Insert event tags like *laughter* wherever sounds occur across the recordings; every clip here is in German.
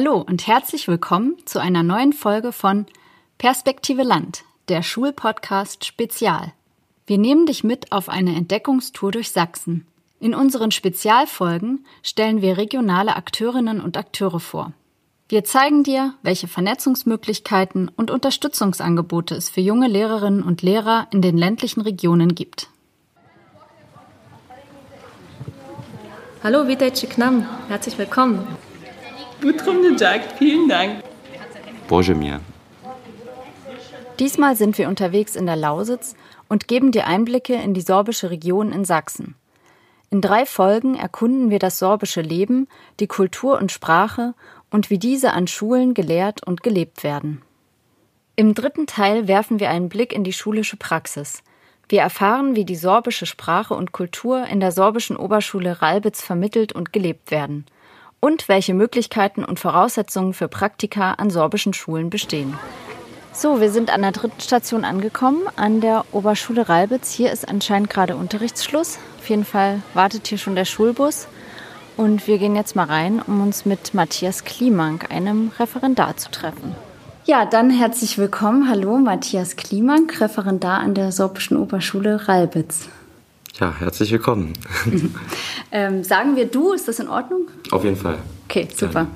Hallo und herzlich willkommen zu einer neuen Folge von Perspektive Land, der Schulpodcast Spezial. Wir nehmen dich mit auf eine Entdeckungstour durch Sachsen. In unseren Spezialfolgen stellen wir regionale Akteurinnen und Akteure vor. Wir zeigen dir, welche Vernetzungsmöglichkeiten und Unterstützungsangebote es für junge Lehrerinnen und Lehrer in den ländlichen Regionen gibt. Hallo, witajcie k nam. Herzlich willkommen. Gutrum Jack, vielen Dank. Mir. Diesmal sind wir unterwegs in der Lausitz und geben dir Einblicke in die sorbische Region in Sachsen. In drei Folgen erkunden wir das sorbische Leben, die Kultur und Sprache und wie diese an Schulen gelehrt und gelebt werden. Im dritten Teil werfen wir einen Blick in die schulische Praxis. Wir erfahren, wie die sorbische Sprache und Kultur in der sorbischen Oberschule Ralbitz vermittelt und gelebt werden und welche Möglichkeiten und Voraussetzungen für Praktika an sorbischen Schulen bestehen. So, wir sind an der dritten Station angekommen, an der Oberschule Ralbitz. Hier ist anscheinend gerade Unterrichtsschluss. Auf jeden Fall wartet hier schon der Schulbus. Und wir gehen jetzt mal rein, um uns mit Matthias Klimank, einem Referendar, zu treffen. Ja, dann herzlich willkommen. Hallo, Matthias Klimank, Referendar an der Sorbischen Oberschule Ralbitz. Ja, herzlich willkommen. *laughs* ähm, sagen wir du, ist das in Ordnung? Auf jeden Fall. Okay, super.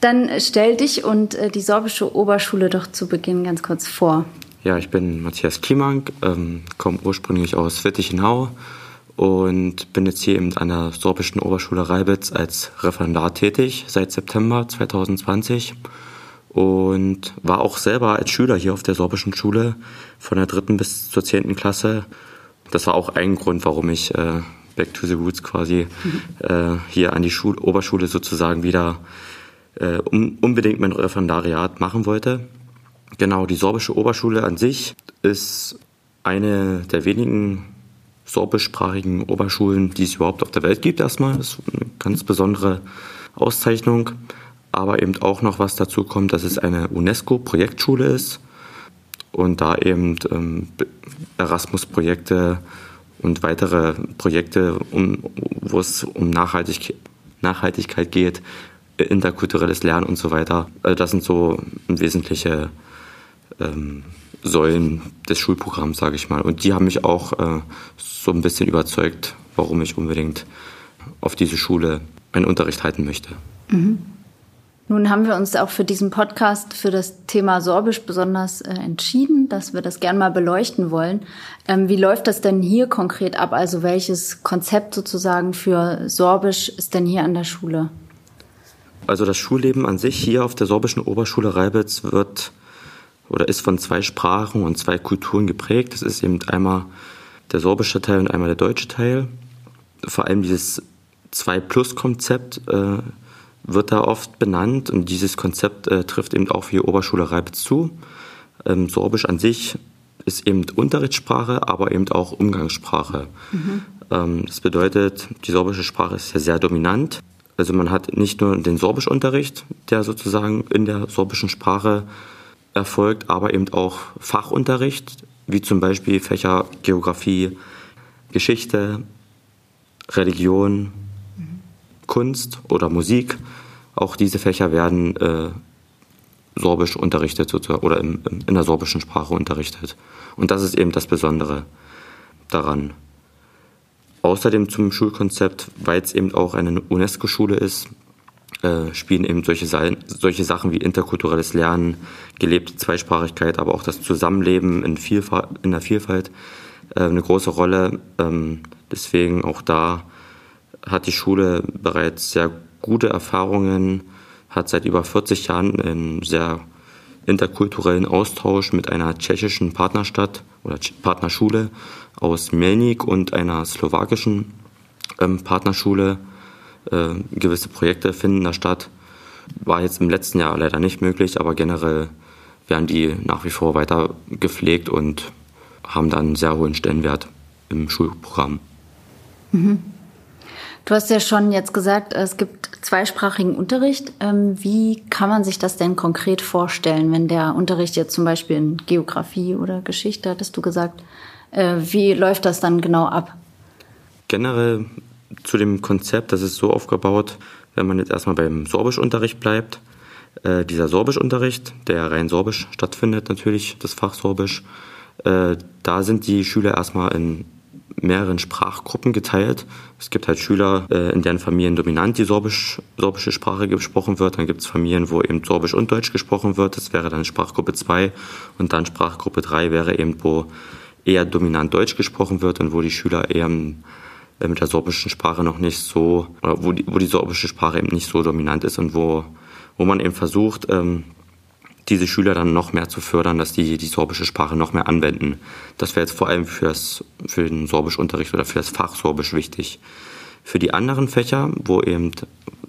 Dann stell dich und äh, die Sorbische Oberschule doch zu Beginn ganz kurz vor. Ja, ich bin Matthias Kiemank, ähm, komme ursprünglich aus Wittichenau und bin jetzt hier eben an der Sorbischen Oberschule Reibitz als Referendar tätig seit September 2020 und war auch selber als Schüler hier auf der Sorbischen Schule von der dritten bis zur zehnten Klasse. Das war auch ein Grund, warum ich äh, Back to the Roots quasi mhm. äh, hier an die Schul Oberschule sozusagen wieder äh, um, unbedingt mein Referendariat machen wollte. Genau, die sorbische Oberschule an sich ist eine der wenigen sorbischsprachigen Oberschulen, die es überhaupt auf der Welt gibt erstmal. Das ist eine ganz besondere Auszeichnung. Aber eben auch noch was dazu kommt, dass es eine UNESCO-Projektschule ist und da eben ähm, Erasmus-Projekte und weitere Projekte, um, wo es um Nachhaltig Nachhaltigkeit geht, interkulturelles Lernen und so weiter. Also das sind so wesentliche ähm, Säulen des Schulprogramms, sage ich mal. Und die haben mich auch äh, so ein bisschen überzeugt, warum ich unbedingt auf diese Schule einen Unterricht halten möchte. Mhm. Nun haben wir uns auch für diesen Podcast für das Thema Sorbisch besonders äh, entschieden, dass wir das gern mal beleuchten wollen. Ähm, wie läuft das denn hier konkret ab? Also welches Konzept sozusagen für Sorbisch ist denn hier an der Schule? Also das Schulleben an sich hier auf der sorbischen Oberschule Reibitz wird oder ist von zwei Sprachen und zwei Kulturen geprägt. Das ist eben einmal der sorbische Teil und einmal der deutsche Teil. Vor allem dieses 2-Plus-Konzept äh, wird da oft benannt und dieses Konzept äh, trifft eben auch für die Oberschule Reibitz zu. Ähm, Sorbisch an sich ist eben Unterrichtssprache, aber eben auch Umgangssprache. Mhm. Ähm, das bedeutet, die sorbische Sprache ist ja sehr dominant also man hat nicht nur den Sorbischunterricht, der sozusagen in der sorbischen Sprache erfolgt, aber eben auch Fachunterricht, wie zum Beispiel Fächer Geografie, Geschichte, Religion, mhm. Kunst oder Musik. Auch diese Fächer werden äh, sorbisch unterrichtet oder im, im, in der sorbischen Sprache unterrichtet. Und das ist eben das Besondere daran. Außerdem zum Schulkonzept, weil es eben auch eine UNESCO-Schule ist, äh, spielen eben solche, solche Sachen wie interkulturelles Lernen, gelebte Zweisprachigkeit, aber auch das Zusammenleben in, Vielfalt, in der Vielfalt äh, eine große Rolle. Ähm, deswegen auch da hat die Schule bereits sehr gute Erfahrungen, hat seit über 40 Jahren einen sehr interkulturellen Austausch mit einer tschechischen Partnerstadt oder Partnerschule aus Melnik und einer slowakischen ähm, Partnerschule. Äh, gewisse Projekte finden da statt. War jetzt im letzten Jahr leider nicht möglich, aber generell werden die nach wie vor weiter gepflegt und haben dann einen sehr hohen Stellenwert im Schulprogramm. Mhm. Du hast ja schon jetzt gesagt, es gibt zweisprachigen Unterricht. Ähm, wie kann man sich das denn konkret vorstellen, wenn der Unterricht jetzt zum Beispiel in Geografie oder Geschichte, hattest du gesagt, äh, wie läuft das dann genau ab? Generell zu dem Konzept, das ist so aufgebaut, wenn man jetzt erstmal beim Sorbischunterricht bleibt, Äh, dieser Sorbischunterricht, der rein Sorbisch stattfindet natürlich, das Fach Sorbisch, äh, da sind die Schüler erstmal in mehreren Sprachgruppen geteilt. Es gibt halt Schüler, äh, in deren Familien dominant die Sorbisch, sorbische Sprache gesprochen wird. Dann gibt es Familien, wo eben Sorbisch und Deutsch gesprochen wird. Das wäre dann Sprachgruppe 2. Und dann Sprachgruppe 3 wäre eben, wo eher dominant Deutsch gesprochen wird und wo die Schüler eher äh, mit der sorbischen Sprache noch nicht so, oder wo die, wo die sorbische Sprache eben nicht so dominant ist und wo, wo man eben versucht, ähm, diese Schüler dann noch mehr zu fördern, dass die die sorbische Sprache noch mehr anwenden. Das wäre jetzt vor allem für, das, für den Sorbischunterricht oder für das Fach Sorbisch wichtig. Für die anderen Fächer, wo eben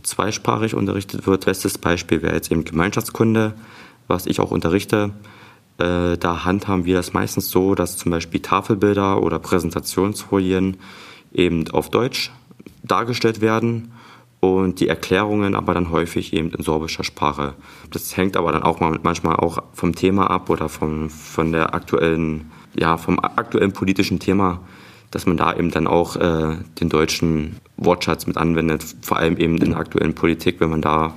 zweisprachig unterrichtet wird, bestes Beispiel wäre jetzt eben Gemeinschaftskunde, was ich auch unterrichte. Äh, da handhaben wir das meistens so, dass zum Beispiel Tafelbilder oder Präsentationsfolien eben auf Deutsch dargestellt werden und die Erklärungen aber dann häufig eben in sorbischer Sprache. Das hängt aber dann auch manchmal auch vom Thema ab oder vom, von der aktuellen, ja, vom aktuellen politischen Thema, dass man da eben dann auch äh, den deutschen Wortschatz mit anwendet, vor allem eben in der aktuellen Politik, wenn man da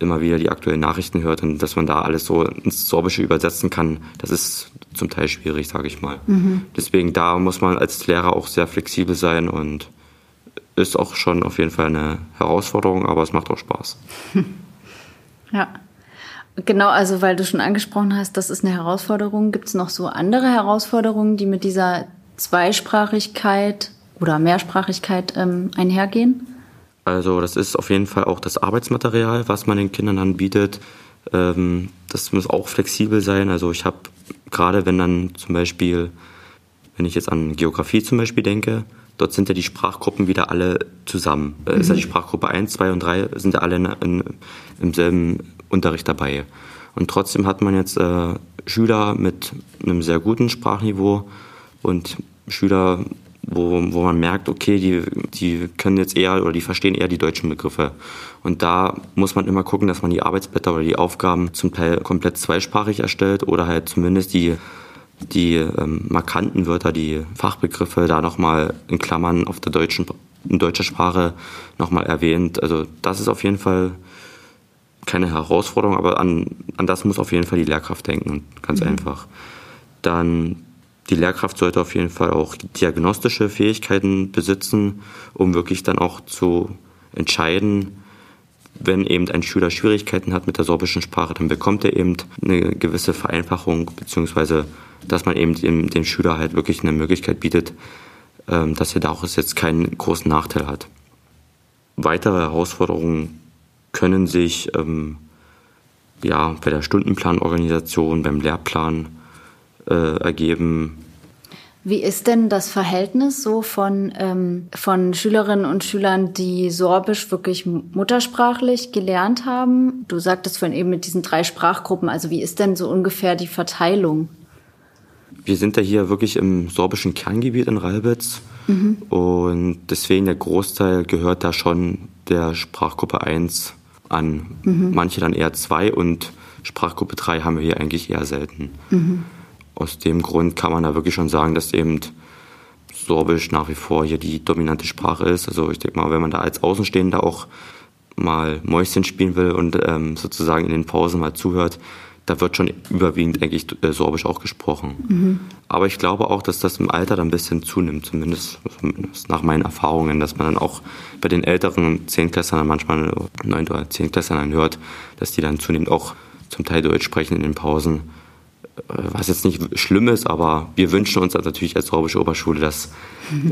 immer wieder die aktuellen Nachrichten hört und dass man da alles so ins Sorbische übersetzen kann, das ist zum Teil schwierig, sage ich mal. Mhm. Deswegen da muss man als Lehrer auch sehr flexibel sein und ist auch schon auf jeden Fall eine Herausforderung, aber es macht auch Spaß. *laughs* Ja. Genau, also weil du schon angesprochen hast, das ist eine Herausforderung. Gibt es noch so andere Herausforderungen, die mit dieser Zweisprachigkeit oder Mehrsprachigkeit ähm, einhergehen? Also das ist auf jeden Fall auch das Arbeitsmaterial, was man den Kindern anbietet. Ähm, das muss auch flexibel sein. Also ich habe gerade, wenn dann zum Beispiel, wenn ich jetzt an Geografie zum Beispiel denke, Dort sind ja die Sprachgruppen wieder alle zusammen. Mhm. Ist ja die Sprachgruppe 1, 2 und 3 sind ja alle in, in, im selben Unterricht dabei. Und trotzdem hat man jetzt äh, Schüler mit einem sehr guten Sprachniveau und Schüler, wo, wo man merkt, okay, die, die können jetzt eher oder die verstehen eher die deutschen Begriffe. Und da muss man immer gucken, dass man die Arbeitsblätter oder die Aufgaben zum Teil komplett zweisprachig erstellt oder halt zumindest die die ähm, markanten Wörter, die Fachbegriffe da nochmal in Klammern auf der deutschen, in deutscher Sprache nochmal erwähnt. Also das ist auf jeden Fall keine Herausforderung, aber an, an das muss auf jeden Fall die Lehrkraft denken, ganz mhm. einfach. Dann die Lehrkraft sollte auf jeden Fall auch diagnostische Fähigkeiten besitzen, um wirklich dann auch zu entscheiden, wenn eben ein Schüler Schwierigkeiten hat mit der sorbischen Sprache, dann bekommt er eben eine gewisse Vereinfachung, beziehungsweise dass man eben dem, dem Schüler halt wirklich eine Möglichkeit bietet, ähm, dass er da auch jetzt keinen großen Nachteil hat. Weitere Herausforderungen können sich ähm, ja, bei der Stundenplanorganisation, beim Lehrplan äh, ergeben. Wie ist denn das Verhältnis so von, ähm, von Schülerinnen und Schülern, die Sorbisch wirklich muttersprachlich gelernt haben? Du sagtest vorhin eben mit diesen drei Sprachgruppen. Also wie ist denn so ungefähr die Verteilung? Wir sind ja hier wirklich im sorbischen Kerngebiet in Ralbitz. Mhm. Und deswegen der Großteil gehört da schon der Sprachgruppe 1 an. Mhm. Manche dann eher 2 und Sprachgruppe 3 haben wir hier eigentlich eher selten. Mhm aus dem Grund kann man da wirklich schon sagen, dass eben Sorbisch nach wie vor hier die dominante Sprache ist. Also ich denke mal, wenn man da als Außenstehender auch mal Mäuschen spielen will und ähm, sozusagen in den Pausen mal zuhört, da wird schon überwiegend eigentlich äh, Sorbisch auch gesprochen. Mhm. Aber ich glaube auch, dass das im Alter dann ein bisschen zunimmt, zumindest, zumindest nach meinen Erfahrungen, dass man dann auch bei den älteren Zehntklässlern manchmal neun oder Zehntklässlern hört, dass die dann zunehmend auch zum Teil Deutsch sprechen in den Pausen was jetzt nicht schlimm ist, aber wir wünschen uns natürlich als sorbische Oberschule, dass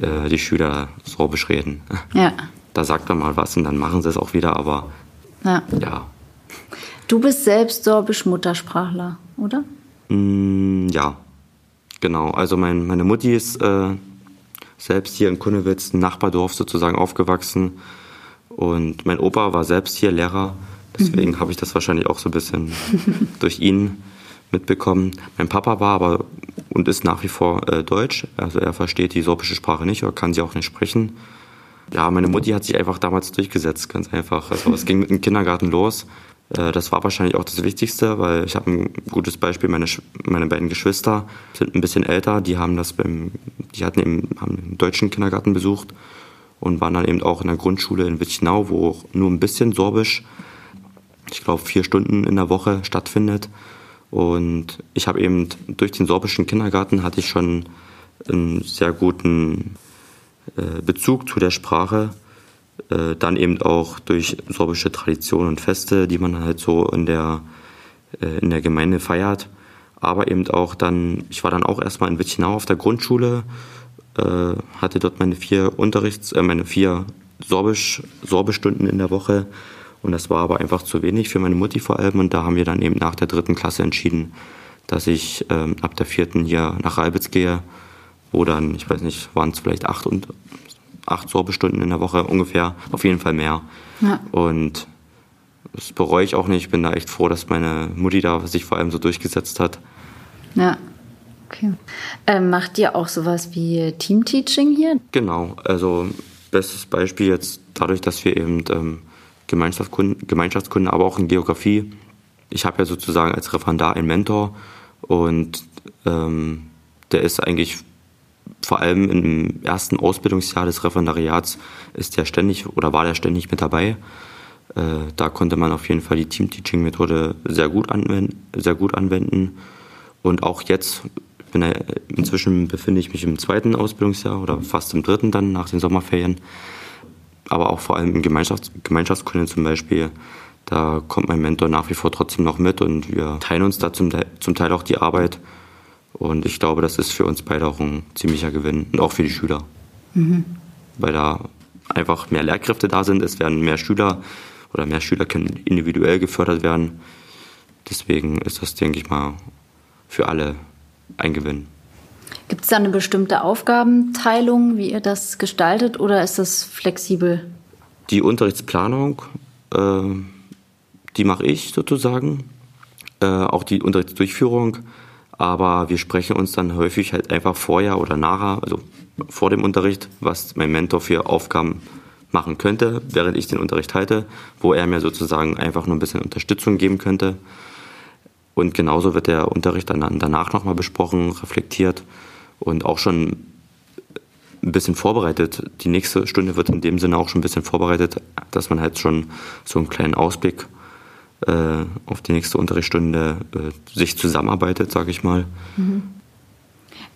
äh, die Schüler sorbisch reden. Ja. Da sagt man mal was und dann machen sie es auch wieder, aber ja. ja. Du bist selbst sorbisch Muttersprachler, oder? Mm, ja, genau. Also mein, meine Mutti ist äh, selbst hier in Kunnewitz, ein Nachbardorf sozusagen, aufgewachsen. Und mein Opa war selbst hier Lehrer. Deswegen mhm. habe ich das wahrscheinlich auch so ein bisschen *laughs* durch ihn mitbekommen. Mein Papa war aber und ist nach wie vor äh, Deutsch, also er versteht die sorbische Sprache nicht oder kann sie auch nicht sprechen. Ja, meine Mutti hat sich einfach damals durchgesetzt, ganz einfach. Also es ging mit dem Kindergarten los. Äh, das war wahrscheinlich auch das Wichtigste, weil ich habe ein gutes Beispiel. Meine, meine beiden Geschwister sind ein bisschen älter. Die haben das beim, die hatten eben haben einen deutschen Kindergarten besucht und waren dann eben auch in der Grundschule in Witchnau, wo nur ein bisschen Sorbisch ich glaube, vier Stunden in der Woche stattfindet. Und ich habe eben durch den sorbischen Kindergarten hatte ich schon einen sehr guten äh, Bezug zu der Sprache. Äh, dann eben auch durch sorbische Traditionen und Feste, die man halt so in der, äh, in der Gemeinde feiert. Aber eben auch dann, ich war dann auch erstmal in Witchenau auf der Grundschule, hatte dort meine vier Unterrichts, meine vier Sorbisch, Sorbischstunden in der Woche und das war aber einfach zu wenig für meine Mutti vor allem. Und da haben wir dann eben nach der dritten Klasse entschieden, dass ich ähm, ab der vierten hier nach Ralbitz gehe, wo dann, ich weiß nicht, waren es vielleicht acht und acht Sorbestunden in der Woche ungefähr, auf jeden Fall mehr. Ja. Und das bereue ich auch nicht. Ich bin da echt froh, dass meine Mutti da sich vor allem so durchgesetzt hat. Ja. Okay. Ähm, macht ihr auch sowas wie Teamteaching hier? Genau. Also bestes Beispiel jetzt dadurch, dass wir eben ähm, Gemeinschaftskunde, Gemeinschaftskunde, aber auch in Geografie. Ich habe ja sozusagen als Referendar einen Mentor und ähm, der ist eigentlich vor allem im ersten Ausbildungsjahr des Referendariats ist der ständig oder war der ständig mit dabei. Äh, da konnte man auf jeden Fall die Team-Teaching-Methode sehr gut anwenden, sehr gut anwenden. Und auch jetzt bin inzwischen befinde ich mich im zweiten Ausbildungsjahr oder fast im dritten dann nach den Sommerferien aber auch vor allem in Gemeinschafts Gemeinschaftskunde zum Beispiel. Da kommt mein Mentor nach wie vor trotzdem noch mit und wir teilen uns da zum, zum Teil auch die Arbeit. Und ich glaube, das ist für uns beide auch ein ziemlicher Gewinn und auch für die Schüler. Mhm. Weil da einfach mehr Lehrkräfte da sind, es werden mehr Schüler oder mehr Schüler können individuell gefördert werden. Deswegen ist das, denke ich mal, für alle ein Gewinn. Gibt es da eine bestimmte Aufgabenteilung, wie ihr das gestaltet, oder ist das flexibel? Die Unterrichtsplanung, äh, die mache ich sozusagen, äh, auch die Unterrichtsdurchführung. Aber wir sprechen uns dann häufig halt einfach vorher oder nachher, also vor dem Unterricht, was mein Mentor für Aufgaben machen könnte, während ich den Unterricht halte, wo er mir sozusagen einfach nur ein bisschen Unterstützung geben könnte. Und genauso wird der Unterricht dann danach nochmal besprochen, reflektiert und auch schon ein bisschen vorbereitet. Die nächste Stunde wird in dem Sinne auch schon ein bisschen vorbereitet, dass man halt schon so einen kleinen Ausblick äh, auf die nächste Unterrichtsstunde äh, sich zusammenarbeitet, sage ich mal. Mhm.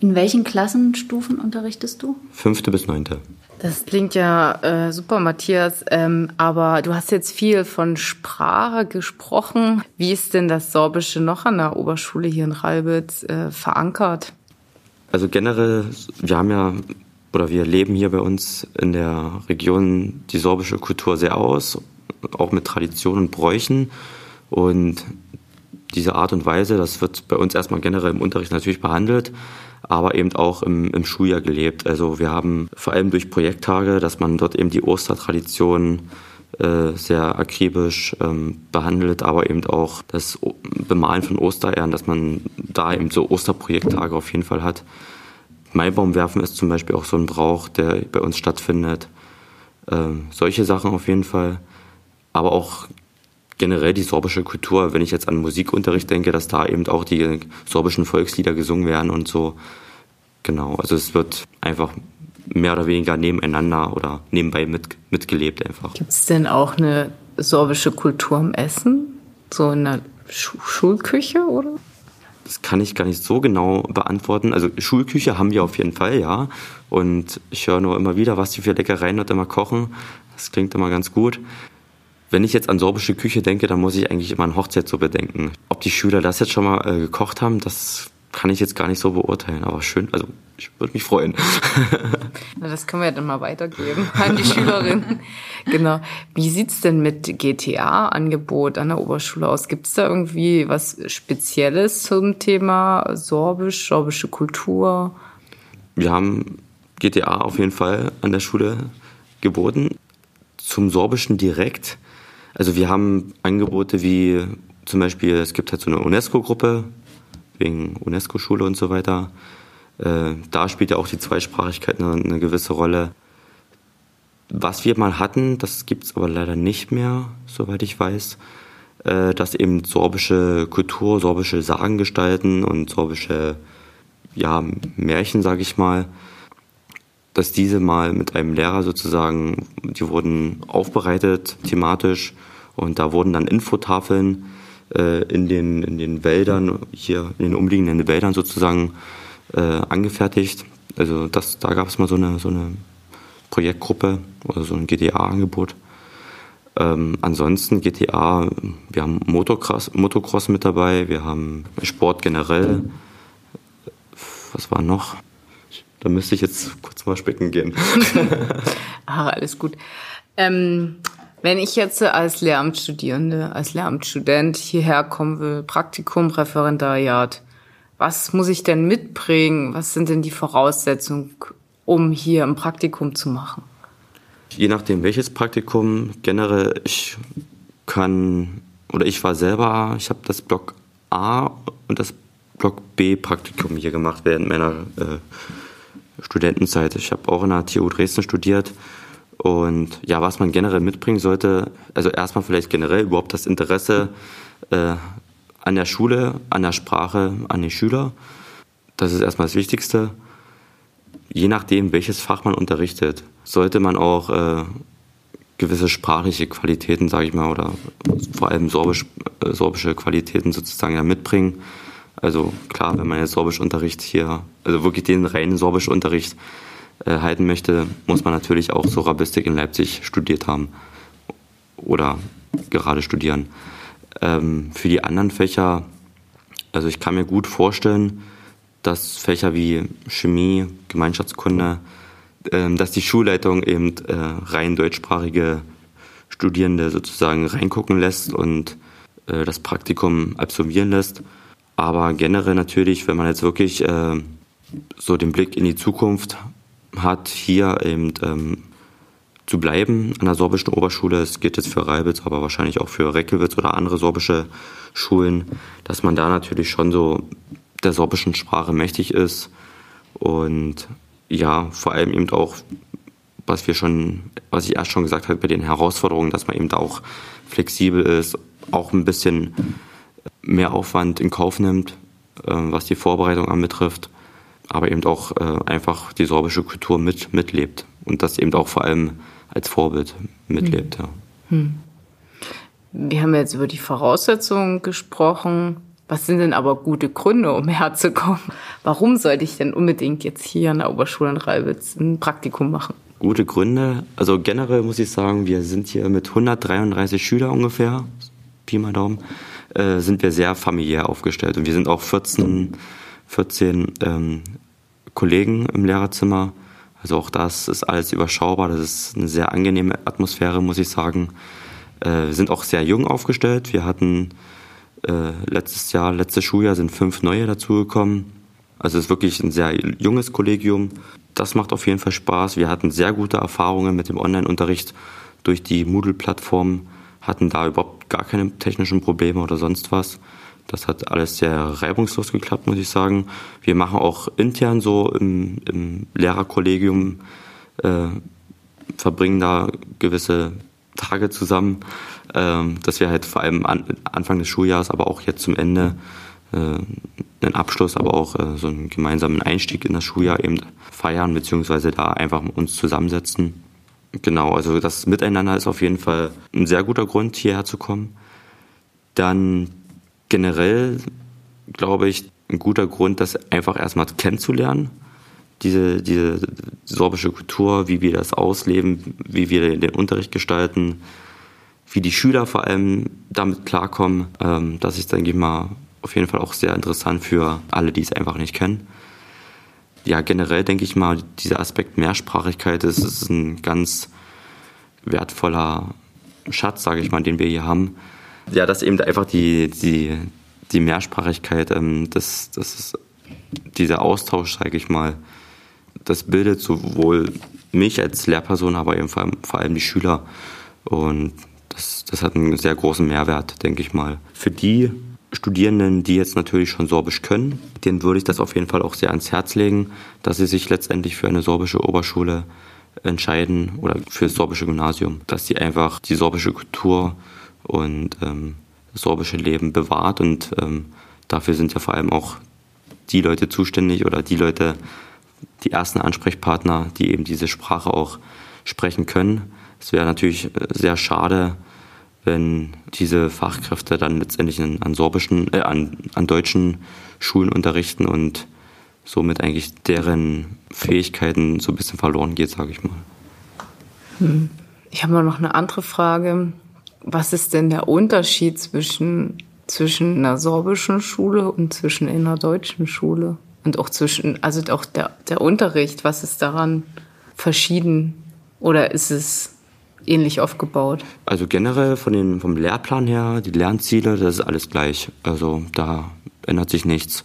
In welchen Klassenstufen unterrichtest du? Fünfte bis neunte. Das klingt ja äh, super, Matthias. Ähm, aber du hast jetzt viel von Sprache gesprochen. Wie ist denn das Sorbische noch an der Oberschule hier in Ralbitz äh, verankert? Also generell, wir haben ja oder wir leben hier bei uns in der Region die sorbische Kultur sehr aus, auch mit Traditionen und Bräuchen. Und diese Art und Weise, das wird bei uns erstmal generell im Unterricht natürlich behandelt, aber eben auch im, im Schuljahr gelebt. Also wir haben vor allem durch Projekttage, dass man dort eben die Ostertradition äh, sehr akribisch ähm, behandelt, aber eben auch das Bemalen von Ostereiern, dass man da eben so Osterprojekttage auf jeden Fall hat. Maibaum werfen ist zum Beispiel auch so ein Brauch, der bei uns stattfindet. Ähm, solche Sachen auf jeden Fall. Aber auch generell die sorbische Kultur, wenn ich jetzt an Musikunterricht denke, dass da eben auch die sorbischen Volkslieder gesungen werden und so. Genau, also es wird einfach mehr oder weniger nebeneinander oder nebenbei mit, mitgelebt einfach. Gibt es denn auch eine sorbische Kultur im Essen? So in der Schu Schulküche oder? Das kann ich gar nicht so genau beantworten. Also Schulküche haben wir auf jeden Fall, ja. Und ich höre nur immer wieder, was die für Leckereien dort immer kochen. Das klingt immer ganz gut. Wenn ich jetzt an sorbische Küche denke, dann muss ich eigentlich immer an Hochzeitssuppe denken. Ob die Schüler das jetzt schon mal äh, gekocht haben, das kann ich jetzt gar nicht so beurteilen, aber schön, also ich würde mich freuen. *laughs* Na, das können wir ja dann mal weitergeben an die Schülerinnen. *laughs* genau. Wie sieht's denn mit GTA-Angebot an der Oberschule aus? Gibt's da irgendwie was Spezielles zum Thema Sorbisch, sorbische Kultur? Wir haben GTA auf jeden Fall an der Schule geboten. Zum Sorbischen direkt. Also wir haben Angebote wie zum Beispiel, es gibt halt so eine UNESCO-Gruppe, wegen UNESCO-Schule und so weiter. Äh, da spielt ja auch die Zweisprachigkeit eine, gewisse Rolle. Was wir mal hatten, das gibt es aber leider nicht mehr, soweit ich weiß, äh, dass eben sorbische Kultur, sorbische Sagen gestalten und sorbische ja, Märchen, sage ich mal, dass diese mal mit einem Lehrer sozusagen, die wurden aufbereitet thematisch Und da wurden dann Infotafeln äh, in, den, in den Wäldern, hier in den umliegenden Wäldern sozusagen äh, angefertigt. Also das, da gab es mal so eine, so eine Projektgruppe oder so ein GTA-Angebot. Ähm, ansonsten GTA, wir haben Motocross, Motocross mit dabei, wir haben Sport generell. Was war noch? Da müsste ich jetzt kurz mal spicken gehen. *laughs* ah, alles gut. Ähm, wenn ich jetzt als Lehramtsstudierende, als Lehramtsstudent hierher kommen will, Praktikum, Referendariat, was muss ich denn mitbringen? Was sind denn die Voraussetzungen, um hier ein Praktikum zu machen? Je nachdem, welches Praktikum, generell, ich kann, oder ich war selber, ich habe das Block A und das Block B Praktikum hier gemacht während meiner äh, Studentenzeit. Ich habe auch in der TU Dresden studiert. Und ja, was man generell mitbringen sollte, also erstmal vielleicht generell überhaupt das Interesse äh, an der Schule, an der Sprache, an die Schüler. Das ist erstmal das Wichtigste. Je nachdem, welches Fach man unterrichtet, sollte man auch äh, gewisse sprachliche Qualitäten, sage ich mal, oder vor allem sorbisch, äh, sorbische Qualitäten sozusagen ja mitbringen. Also klar, wenn man jetzt Sorbischunterricht hier, also wirklich den reinen Sorbischunterricht äh, halten möchte, muss man natürlich auch Sorabistik in Leipzig studiert haben oder gerade studieren. Ähm, für die anderen Fächer, also ich kann mir gut vorstellen, dass Fächer wie Chemie, Gemeinschaftskunde, äh, dass die Schulleitung eben äh, rein deutschsprachige Studierende sozusagen reingucken lässt und äh, das Praktikum absolvieren lässt. Aber generell natürlich, wenn man jetzt wirklich äh, so den Blick in die Zukunft hat, hier eben ähm, zu bleiben an der sorbischen Oberschule. Es geht jetzt für Reibitz, aber wahrscheinlich auch für Reckelwitz oder andere sorbische Schulen, dass man da natürlich schon so der sorbischen Sprache mächtig ist und ja, vor allem eben auch, was wir schon, was ich erst schon gesagt habe, bei den Herausforderungen, dass man eben da auch flexibel ist, auch ein bisschen mehr Aufwand in Kauf nimmt, äh, was die Vorbereitung anbetrifft, aber eben auch äh, einfach die sorbische Kultur mit, mitlebt und das eben auch vor allem als Vorbild mitlebt. Hm. Ja. Hm. Wir haben jetzt über die Voraussetzungen gesprochen. Was sind denn aber gute Gründe, um herzukommen? Warum sollte ich denn unbedingt jetzt hier an der Oberschule in Reibitz ein Praktikum machen? Gute Gründe. Also generell muss ich sagen, wir sind hier mit 133 Schülern ungefähr, Pi mal Daumen, äh, sind wir sehr familiär aufgestellt. Und wir sind auch 14, 14 ähm, Kollegen im Lehrerzimmer. Also auch das ist alles überschaubar. Das ist eine sehr angenehme Atmosphäre, muss ich sagen. Äh, wir sind auch sehr jung aufgestellt. Wir hatten äh, letztes Jahr, letztes Schuljahr sind fünf neue dazugekommen. Also es ist wirklich ein sehr junges Kollegium. Das macht auf jeden Fall Spaß. Wir hatten sehr gute Erfahrungen mit dem Online-Unterricht durch die Moodle-Plattform, hatten da überhaupt gar keine technischen Probleme oder sonst was. Das hat alles sehr reibungslos geklappt, muss ich sagen. Wir machen auch intern so im, im Lehrerkollegium, äh, verbringen da gewisse Tage zusammen, ähm, dass wir halt vor allem an, Anfang des Schuljahres, aber auch jetzt zum Ende äh, einen Abschluss, aber auch äh, so einen gemeinsamen Einstieg in das Schuljahr eben feiern, beziehungsweise da einfach uns zusammensetzen. Genau, also das Miteinander ist auf jeden Fall ein sehr guter Grund, hierher zu kommen. Dann generell, glaube ich, ein guter Grund, das einfach erstmal kennenzulernen. Diese, diese sorbische Kultur, wie wir das ausleben, wie wir den Unterricht gestalten, wie die Schüler vor allem damit klarkommen. Ähm, das ist, denke ich mal, auf jeden Fall auch sehr interessant für alle, die es einfach nicht kennen. Ja, generell denke ich mal, dieser Aspekt Mehrsprachigkeit ist, ist ein ganz wertvoller Schatz, sage ich mal, den wir hier haben ja, dass eben einfach die, die, die Mehrsprachigkeit, ähm, das, das ist dieser Austausch, sage ich mal, das bildet sowohl mich als Lehrperson, aber eben vor allem, vor allem die Schüler. Und das, das hat einen sehr großen Mehrwert, denke ich mal. Für die Studierenden, die jetzt natürlich schon Sorbisch können, denen würde ich das auf jeden Fall auch sehr ans Herz legen, dass sie sich letztendlich für eine sorbische Oberschule entscheiden oder für das sorbische Gymnasium, dass sie einfach die sorbische Kultur und ähm, das sorbische Leben bewahrt. Und ähm, dafür sind ja vor allem auch die Leute zuständig oder die Leute, die ersten Ansprechpartner, die eben diese Sprache auch sprechen können. Es wäre natürlich äh, sehr schade, wenn diese Fachkräfte dann letztendlich an sorbischen, äh, an, an deutschen Schulen unterrichten und somit eigentlich deren Fähigkeiten so ein bisschen verloren geht, sage ich mal. Hm. Ich habe mal noch eine andere Frage. Was ist denn der Unterschied zwischen, zwischen einer sorbischen Schule und zwischen einer deutschen Schule? Und auch zwischen, also auch der, der Unterricht, was ist daran verschieden? Oder ist es ähnlich aufgebaut? Also generell von den, vom Lehrplan her, die Lernziele, das ist alles gleich. Also da ändert sich nichts.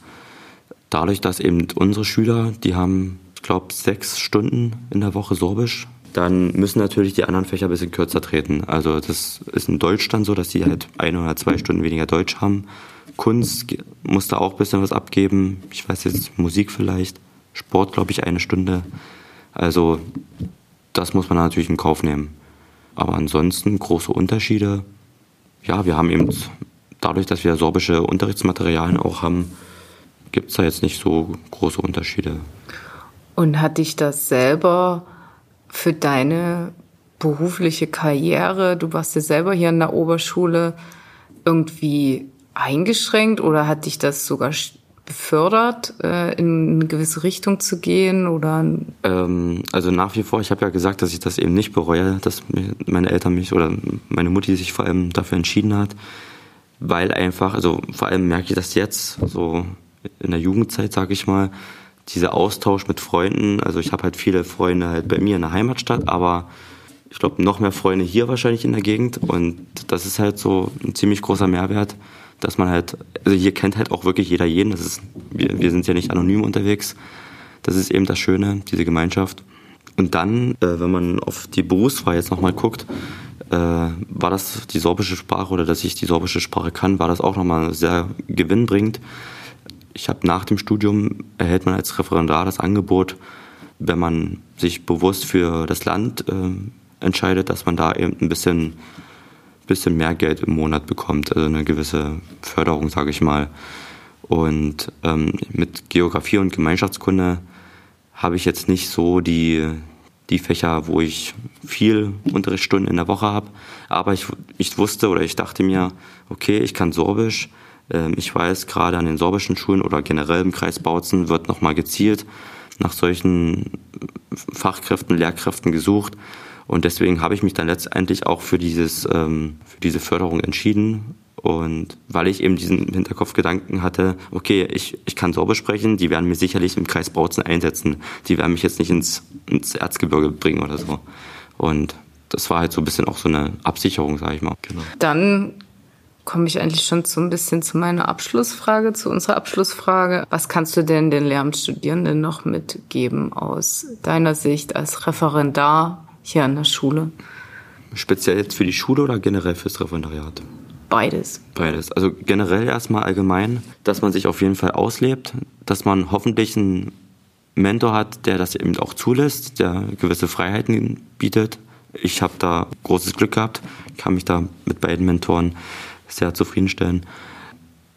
Dadurch, dass eben unsere Schüler, die haben, ich glaube, sechs Stunden in der Woche Sorbisch, dann müssen natürlich die anderen Fächer ein bisschen kürzer treten. Also das ist in Deutschland so, dass die halt ein oder zwei Stunden weniger Deutsch haben. Kunst muss da auch ein bisschen was abgeben. Ich weiß jetzt, Musik vielleicht. Sport, glaube ich, eine Stunde. Also das muss man natürlich in Kauf nehmen. Aber ansonsten große Unterschiede. Ja, wir haben eben dadurch, dass wir sorbische Unterrichtsmaterialien auch haben, gibt es da jetzt nicht so große Unterschiede. Und hat dich das selber für deine berufliche Karriere, du warst ja selber hier in der Oberschule, irgendwie eingeschränkt oder hat dich das sogar befördert, äh, in eine gewisse Richtung zu gehen? Oder? Ähm, also nach wie vor, ich habe ja gesagt, dass ich das eben nicht bereue, dass meine Eltern mich oder meine Mutti sich vor allem dafür entschieden hat, weil einfach, also vor allem merke ich das jetzt, so in der Jugendzeit, sage ich mal, dieser Austausch mit Freunden. Also ich habe halt viele Freunde halt bei mir in der Heimatstadt, aber ich glaube noch mehr Freunde hier wahrscheinlich in der Gegend und das ist halt so ein ziemlich großer Mehrwert dass man halt, also hier kennt halt auch wirklich jeder jeden. Das ist, wir, wir sind ja nicht anonym unterwegs. Das ist eben das Schöne, diese Gemeinschaft. Und dann, äh, wenn man auf die Berufswahl jetzt nochmal guckt, äh, war das die sorbische Sprache oder dass ich die sorbische Sprache kann, war das auch nochmal sehr gewinnbringend. Ich habe nach dem Studium erhält man als Referendar das Angebot, wenn man sich bewusst für das Land äh, entscheidet, dass man da eben ein bisschen bisschen mehr Geld im Monat bekommt, also eine gewisse Förderung, sage ich mal. Und ähm, mit Geografie und Gemeinschaftskunde habe ich jetzt nicht so die, die Fächer, wo ich viel Unterrichtsstunden in der Woche habe. Aber ich, ich wusste oder ich dachte mir, okay, ich kann Sorbisch. Ähm, ich weiß, gerade an den sorbischen Schulen oder generell im Kreis Bautzen wird nochmal gezielt nach solchen Fachkräften, Lehrkräften gesucht. Und deswegen habe ich mich dann letztendlich auch für, dieses, ähm, für diese Förderung entschieden. Und weil ich eben diesen Hinterkopfgedanken hatte, okay, ich, ich kann Sorbe sprechen, die werden mich sicherlich im Kreis Bautzen einsetzen. Die werden mich jetzt nicht ins, ins Erzgebirge bringen oder so. Und das war halt so ein bisschen auch so eine Absicherung, sage ich mal. Genau. Dann komme ich eigentlich schon so ein bisschen zu meiner Abschlussfrage, zu unserer Abschlussfrage. Was kannst du denn den Lehramtsstudierenden noch mitgeben aus deiner Sicht als Referendar hier an der Schule. Speziell jetzt für die Schule oder generell fürs Referendariat? Beides. Beides. Also generell erstmal allgemein, dass man sich auf jeden Fall auslebt, dass man hoffentlich einen Mentor hat, der das eben auch zulässt, der gewisse Freiheiten bietet. Ich habe da großes Glück gehabt, kann mich da mit beiden Mentoren sehr zufriedenstellen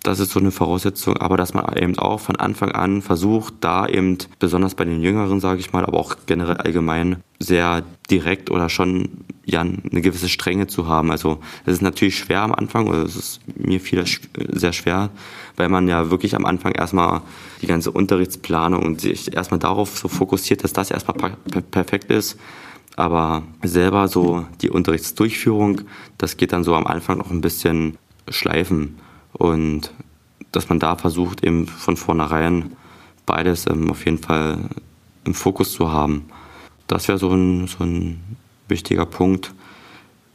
das ist so eine Voraussetzung, aber dass man eben auch von Anfang an versucht, da eben besonders bei den Jüngeren, sage ich mal, aber auch generell allgemein sehr direkt oder schon ja eine gewisse Strenge zu haben. Also es ist natürlich schwer am Anfang, oder es ist mir viel sehr schwer, weil man ja wirklich am Anfang erstmal die ganze Unterrichtsplanung und sich erstmal darauf so fokussiert, dass das erstmal perfekt ist. Aber selber so die Unterrichtsdurchführung, das geht dann so am Anfang noch ein bisschen schleifen. Und dass man da versucht, eben von vornherein beides ähm, auf jeden Fall im Fokus zu haben. Das wäre so ein, so ein wichtiger Punkt.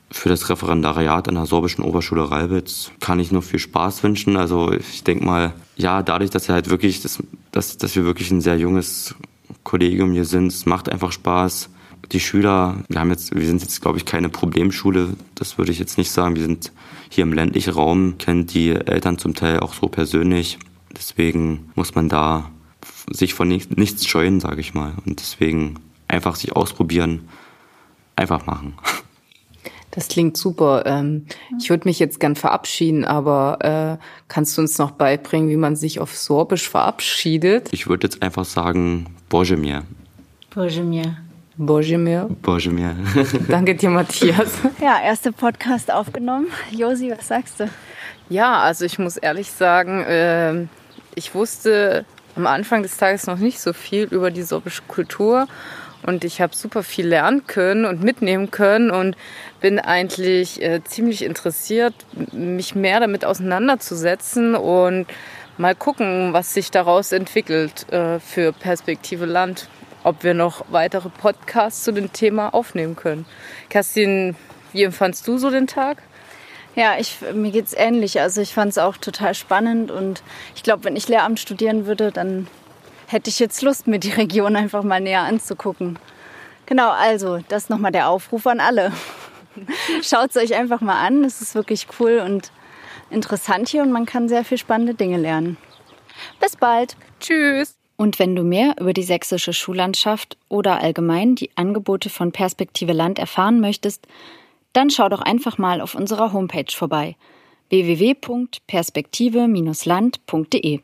Für das Referendariat an der Sorbischen Oberschule Ralbitz kann ich nur viel Spaß wünschen. Also ich denke mal, ja, dadurch, dass wir halt wirklich, das, dass, dass wir wirklich ein sehr junges Kollegium hier sind, es macht einfach Spaß. Die Schüler, wir haben jetzt, wir sind jetzt, glaube ich, keine Problemschule, das würde ich jetzt nicht sagen. Wir sind hier im ländlichen Raum, kennen die Eltern zum Teil auch so persönlich. Deswegen muss man da sich von nichts scheuen, sage ich mal. Und deswegen einfach sich ausprobieren, einfach machen. *laughs* Das klingt super. Ähm, ich würde mich jetzt gern verabschieden, aber äh, kannst du uns noch beibringen, wie man sich auf Sorbisch verabschiedet? Ich würde jetzt einfach sagen, Boże mir. Boże mir. Božemir. Božemir. *laughs* Danke dir, Matthias. *laughs* Ja, erster Podcast aufgenommen. Josi, was sagst du? Ja, also ich muss ehrlich sagen, äh, ich wusste am Anfang des Tages noch nicht so viel über die sorbische Kultur und ich habe super viel lernen können und mitnehmen können und bin eigentlich äh, ziemlich interessiert, mich mehr damit auseinanderzusetzen und mal gucken, was sich daraus entwickelt äh, für Perspektive Land. Ob wir noch weitere Podcasts zu dem Thema aufnehmen können. Kerstin, wie empfandst du so den Tag? Ja, ich, mir geht's ähnlich. Also ich fand es auch total spannend und ich glaube, wenn ich Lehramt studieren würde, dann hätte ich jetzt Lust, mir die Region einfach mal näher anzugucken. Genau, also das nochmal der Aufruf an alle. *laughs* Schaut es euch einfach mal an. Es ist wirklich cool und interessant hier und man kann sehr viel spannende Dinge lernen. Bis bald. Tschüss. Und wenn du mehr über die sächsische Schullandschaft oder allgemein die Angebote von Perspektive Land erfahren möchtest, dann schau doch einfach mal auf unserer Homepage vorbei www.perspektive-land.de.